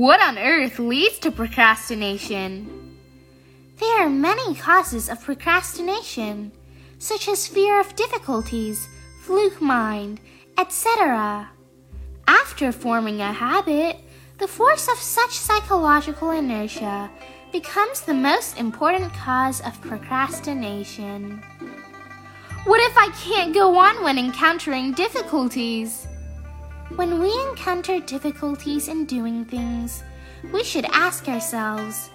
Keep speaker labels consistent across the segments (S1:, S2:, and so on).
S1: What on earth leads to procrastination?
S2: There are many causes of procrastination, such as fear of difficulties, fluke mind, etc. After forming a habit, the force of such psychological inertia becomes the most important cause of procrastination.
S1: What if I can't go on when encountering difficulties?
S2: When we encounter difficulties in doing things, we should ask ourselves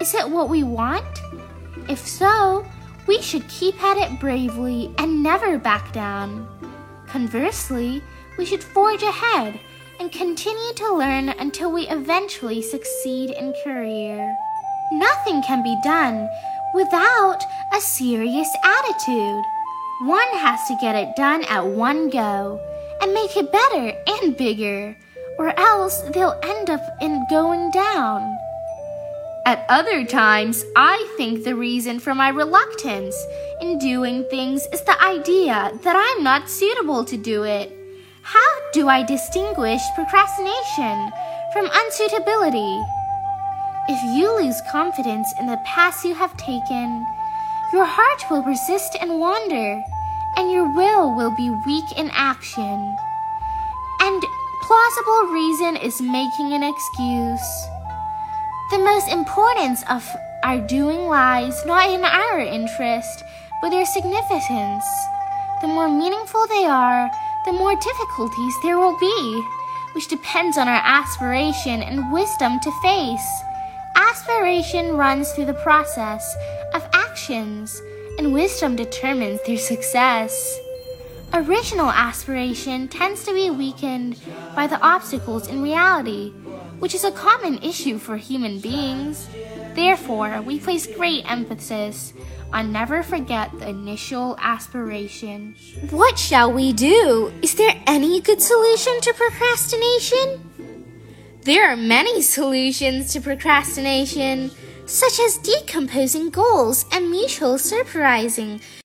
S2: is it what we want? If so, we should keep at it bravely and never back down. Conversely, we should forge ahead and continue to learn until we eventually succeed in career. Nothing can be done without a serious attitude. One has to get it done at one go and make it better and bigger, or else they'll end up in going down.
S1: At other times, I think the reason for my reluctance in doing things is the idea that I'm not suitable to do it. How do I distinguish procrastination from unsuitability?
S2: If you lose confidence in the path you have taken, your heart will resist and wander and your will will be weak in action. And plausible reason is making an excuse. The most importance of our doing lies not in our interest, but their significance. The more meaningful they are, the more difficulties there will be, which depends on our aspiration and wisdom to face. Aspiration runs through the process of actions and wisdom determines their success. Original aspiration tends to be weakened by the obstacles in reality, which is a common issue for human beings. Therefore, we place great emphasis on never forget the initial aspiration.
S1: What shall we do? Is there any good solution to procrastination? There are many solutions to procrastination such as decomposing goals and mutual surprising.